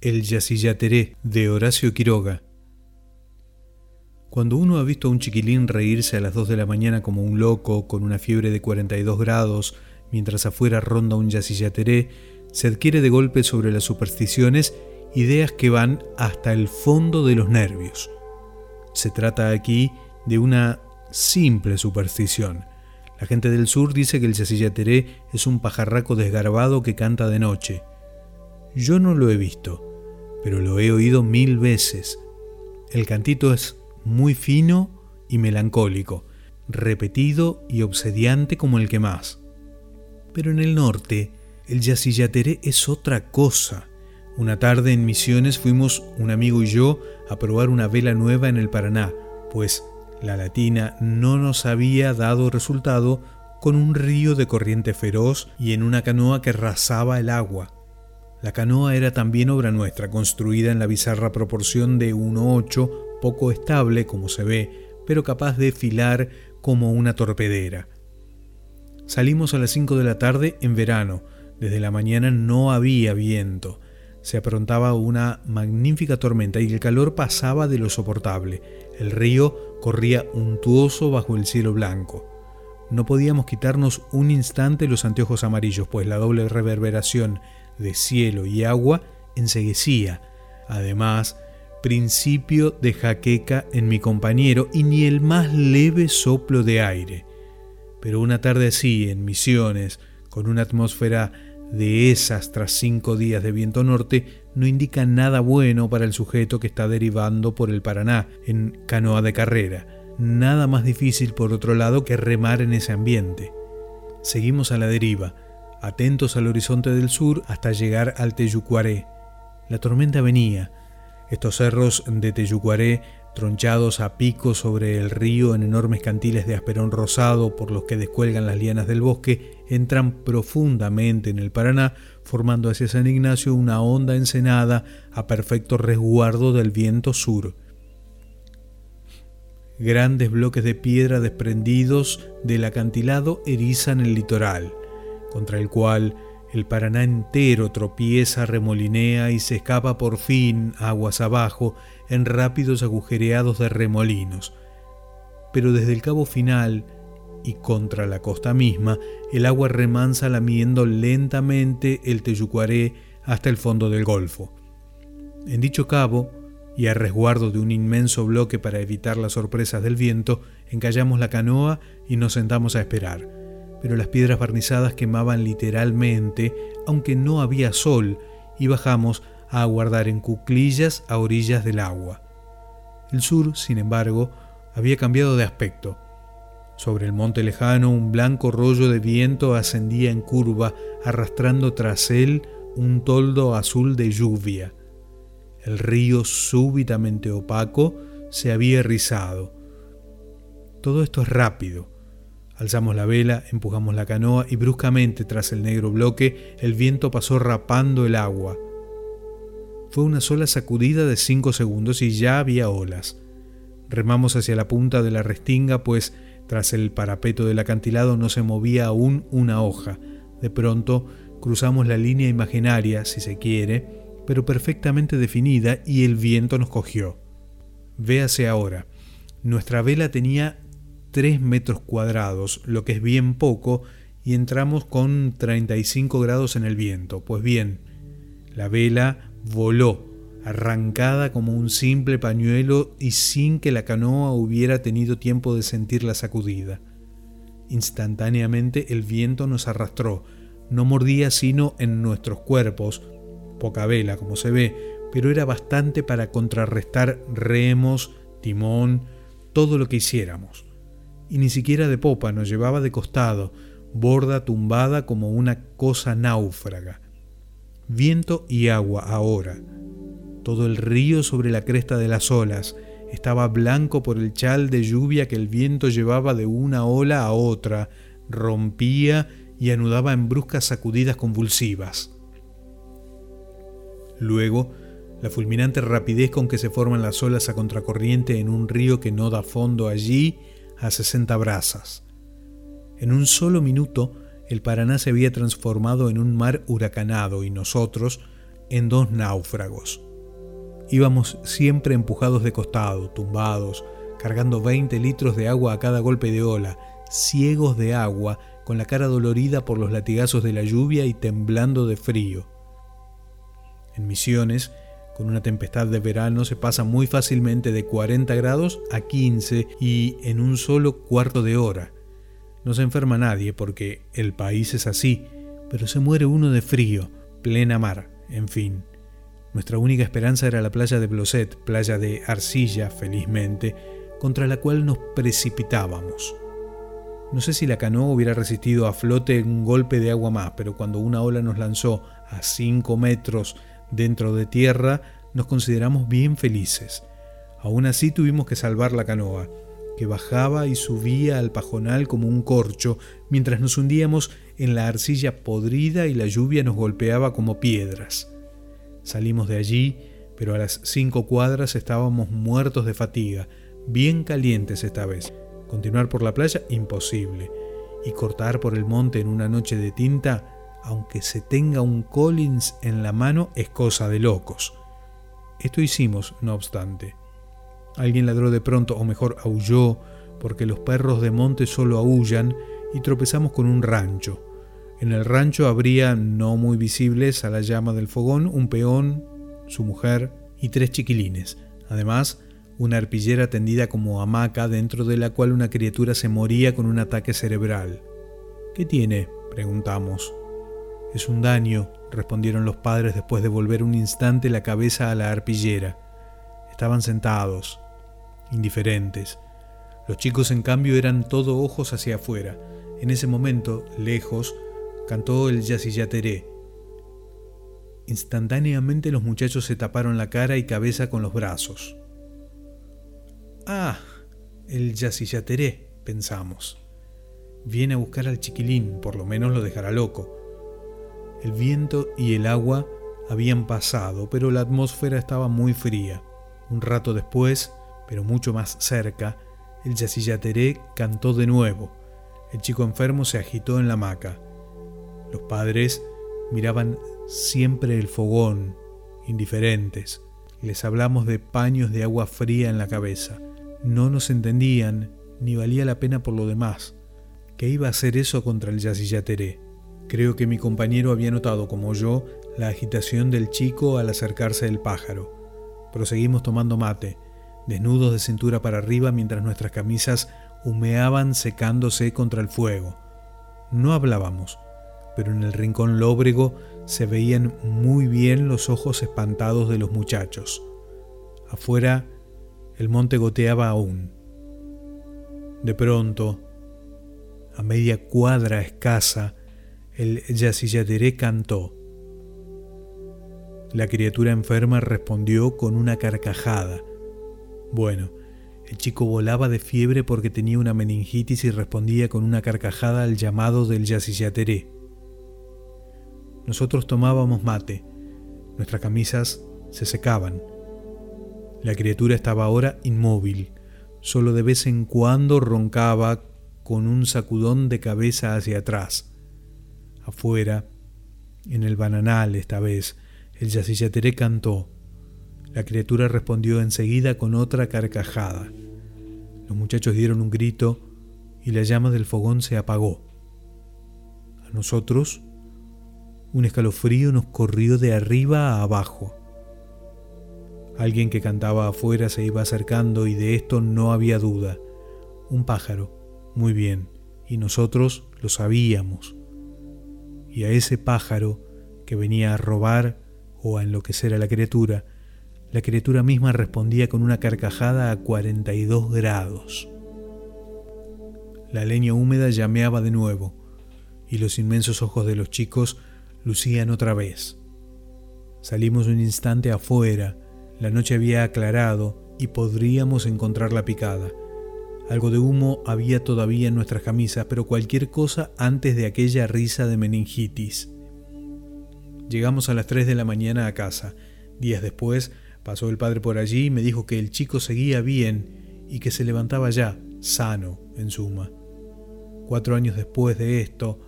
El Yacillateré de Horacio Quiroga. Cuando uno ha visto a un chiquilín reírse a las 2 de la mañana como un loco, con una fiebre de 42 grados, mientras afuera ronda un yacillateré, se adquiere de golpe sobre las supersticiones ideas que van hasta el fondo de los nervios. Se trata aquí de una simple superstición. La gente del sur dice que el yacillateré es un pajarraco desgarbado que canta de noche. Yo no lo he visto, pero lo he oído mil veces. El cantito es muy fino y melancólico, repetido y obsediante como el que más. Pero en el norte, el yacillateré es otra cosa. Una tarde en Misiones fuimos un amigo y yo a probar una vela nueva en el Paraná, pues la latina no nos había dado resultado con un río de corriente feroz y en una canoa que rasaba el agua. La canoa era también obra nuestra, construida en la bizarra proporción de 1.8, poco estable como se ve, pero capaz de filar como una torpedera. Salimos a las 5 de la tarde en verano. Desde la mañana no había viento. Se aprontaba una magnífica tormenta y el calor pasaba de lo soportable. El río corría untuoso bajo el cielo blanco. No podíamos quitarnos un instante los anteojos amarillos, pues la doble reverberación de cielo y agua enseguecía. Además, principio de jaqueca en mi compañero y ni el más leve soplo de aire. Pero una tarde así, en Misiones, con una atmósfera de esas tras cinco días de viento norte, no indica nada bueno para el sujeto que está derivando por el Paraná en canoa de carrera. Nada más difícil, por otro lado, que remar en ese ambiente. Seguimos a la deriva atentos al horizonte del sur hasta llegar al Teyucuaré. La tormenta venía. Estos cerros de Teyucuaré, tronchados a pico sobre el río en enormes cantiles de asperón rosado por los que descuelgan las lianas del bosque, entran profundamente en el Paraná, formando hacia San Ignacio una honda ensenada a perfecto resguardo del viento sur. Grandes bloques de piedra desprendidos del acantilado erizan el litoral contra el cual el Paraná entero tropieza, remolinea y se escapa por fin aguas abajo en rápidos agujereados de remolinos. Pero desde el cabo final y contra la costa misma, el agua remansa lamiendo lentamente el Teyucuaré hasta el fondo del Golfo. En dicho cabo, y a resguardo de un inmenso bloque para evitar las sorpresas del viento, encallamos la canoa y nos sentamos a esperar pero las piedras barnizadas quemaban literalmente, aunque no había sol, y bajamos a aguardar en cuclillas a orillas del agua. El sur, sin embargo, había cambiado de aspecto. Sobre el monte lejano un blanco rollo de viento ascendía en curva, arrastrando tras él un toldo azul de lluvia. El río, súbitamente opaco, se había rizado. Todo esto es rápido Alzamos la vela, empujamos la canoa y bruscamente tras el negro bloque el viento pasó rapando el agua. Fue una sola sacudida de cinco segundos y ya había olas. Remamos hacia la punta de la restinga, pues tras el parapeto del acantilado no se movía aún una hoja. De pronto cruzamos la línea imaginaria, si se quiere, pero perfectamente definida, y el viento nos cogió. Véase ahora. Nuestra vela tenía 3 metros cuadrados, lo que es bien poco, y entramos con 35 grados en el viento. Pues bien, la vela voló, arrancada como un simple pañuelo y sin que la canoa hubiera tenido tiempo de sentir la sacudida. Instantáneamente el viento nos arrastró, no mordía sino en nuestros cuerpos, poca vela como se ve, pero era bastante para contrarrestar remos, timón, todo lo que hiciéramos y ni siquiera de popa, nos llevaba de costado, borda tumbada como una cosa náufraga. Viento y agua ahora. Todo el río sobre la cresta de las olas estaba blanco por el chal de lluvia que el viento llevaba de una ola a otra, rompía y anudaba en bruscas sacudidas convulsivas. Luego, la fulminante rapidez con que se forman las olas a contracorriente en un río que no da fondo allí a 60 brazas. En un solo minuto, el Paraná se había transformado en un mar huracanado y nosotros, en dos náufragos. Íbamos siempre empujados de costado, tumbados, cargando 20 litros de agua a cada golpe de ola, ciegos de agua, con la cara dolorida por los latigazos de la lluvia y temblando de frío. En Misiones, con una tempestad de verano se pasa muy fácilmente de 40 grados a 15 y en un solo cuarto de hora. No se enferma nadie porque el país es así, pero se muere uno de frío, plena mar, en fin. Nuestra única esperanza era la playa de Bloset, playa de arcilla, felizmente, contra la cual nos precipitábamos. No sé si la canoa hubiera resistido a flote un golpe de agua más, pero cuando una ola nos lanzó a 5 metros dentro de tierra, nos consideramos bien felices. Aún así tuvimos que salvar la canoa, que bajaba y subía al pajonal como un corcho, mientras nos hundíamos en la arcilla podrida y la lluvia nos golpeaba como piedras. Salimos de allí, pero a las cinco cuadras estábamos muertos de fatiga, bien calientes esta vez. Continuar por la playa, imposible. Y cortar por el monte en una noche de tinta, aunque se tenga un Collins en la mano, es cosa de locos. Esto hicimos, no obstante. Alguien ladró de pronto, o mejor aulló, porque los perros de monte solo aullan, y tropezamos con un rancho. En el rancho habría, no muy visibles a la llama del fogón, un peón, su mujer y tres chiquilines. Además, una arpillera tendida como hamaca dentro de la cual una criatura se moría con un ataque cerebral. ¿Qué tiene? preguntamos. Es un daño, respondieron los padres después de volver un instante la cabeza a la arpillera. Estaban sentados, indiferentes. Los chicos, en cambio, eran todo ojos hacia afuera. En ese momento, lejos, cantó el yacillateré. Instantáneamente los muchachos se taparon la cara y cabeza con los brazos. Ah, el yacillateré, pensamos. Viene a buscar al chiquilín, por lo menos lo dejará loco. El viento y el agua habían pasado, pero la atmósfera estaba muy fría. Un rato después, pero mucho más cerca, el yacillateré cantó de nuevo. El chico enfermo se agitó en la hamaca. Los padres miraban siempre el fogón, indiferentes. Les hablamos de paños de agua fría en la cabeza. No nos entendían, ni valía la pena por lo demás. ¿Qué iba a hacer eso contra el yacillateré? Creo que mi compañero había notado, como yo, la agitación del chico al acercarse el pájaro. Proseguimos tomando mate, desnudos de cintura para arriba mientras nuestras camisas humeaban secándose contra el fuego. No hablábamos, pero en el rincón lóbrego se veían muy bien los ojos espantados de los muchachos. Afuera el monte goteaba aún. De pronto, a media cuadra escasa, el yacilladeré cantó. La criatura enferma respondió con una carcajada. Bueno, el chico volaba de fiebre porque tenía una meningitis y respondía con una carcajada al llamado del yacillateré. Nosotros tomábamos mate, nuestras camisas se secaban. La criatura estaba ahora inmóvil, solo de vez en cuando roncaba con un sacudón de cabeza hacia atrás. Afuera, en el bananal esta vez, el yacillateré cantó. La criatura respondió enseguida con otra carcajada. Los muchachos dieron un grito y la llama del fogón se apagó. A nosotros, un escalofrío nos corrió de arriba a abajo. Alguien que cantaba afuera se iba acercando y de esto no había duda. Un pájaro, muy bien, y nosotros lo sabíamos y a ese pájaro que venía a robar o a enloquecer a la criatura, la criatura misma respondía con una carcajada a 42 grados. La leña húmeda llameaba de nuevo, y los inmensos ojos de los chicos lucían otra vez. Salimos un instante afuera, la noche había aclarado y podríamos encontrar la picada. Algo de humo había todavía en nuestras camisas, pero cualquier cosa antes de aquella risa de meningitis. Llegamos a las 3 de la mañana a casa. Días después pasó el padre por allí y me dijo que el chico seguía bien y que se levantaba ya, sano, en suma. Cuatro años después de esto,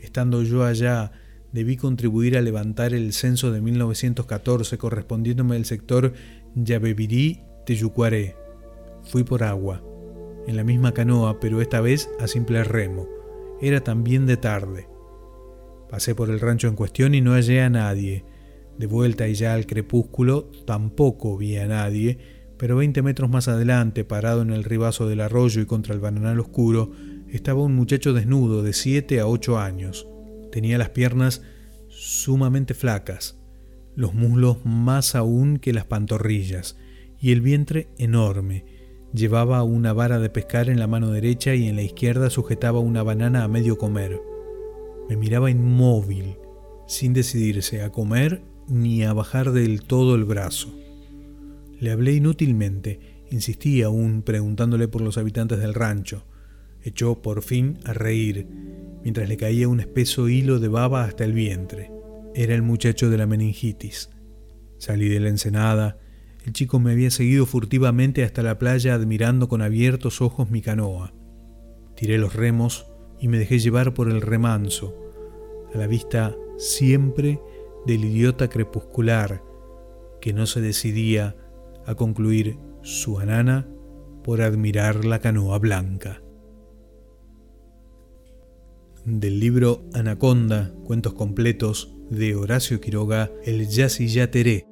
estando yo allá debí contribuir a levantar el censo de 1914 correspondiéndome al sector Yabebirí-Teyucuaré. Fui por agua, en la misma canoa, pero esta vez a simple remo. Era también de tarde. Pasé por el rancho en cuestión y no hallé a nadie. De vuelta y ya al crepúsculo tampoco vi a nadie, pero 20 metros más adelante, parado en el ribazo del arroyo y contra el bananal oscuro, estaba un muchacho desnudo de 7 a 8 años. Tenía las piernas sumamente flacas, los muslos más aún que las pantorrillas, y el vientre enorme. Llevaba una vara de pescar en la mano derecha y en la izquierda sujetaba una banana a medio comer. Me miraba inmóvil, sin decidirse a comer ni a bajar del todo el brazo. Le hablé inútilmente, insistí aún preguntándole por los habitantes del rancho. Echó por fin a reír, mientras le caía un espeso hilo de baba hasta el vientre. Era el muchacho de la meningitis. Salí de la ensenada. El chico me había seguido furtivamente hasta la playa admirando con abiertos ojos mi canoa. Tiré los remos y me dejé llevar por el remanso, a la vista siempre del idiota crepuscular que no se decidía a concluir su anana por admirar la canoa blanca del libro Anaconda, cuentos completos de Horacio Quiroga, El Yacyyateré,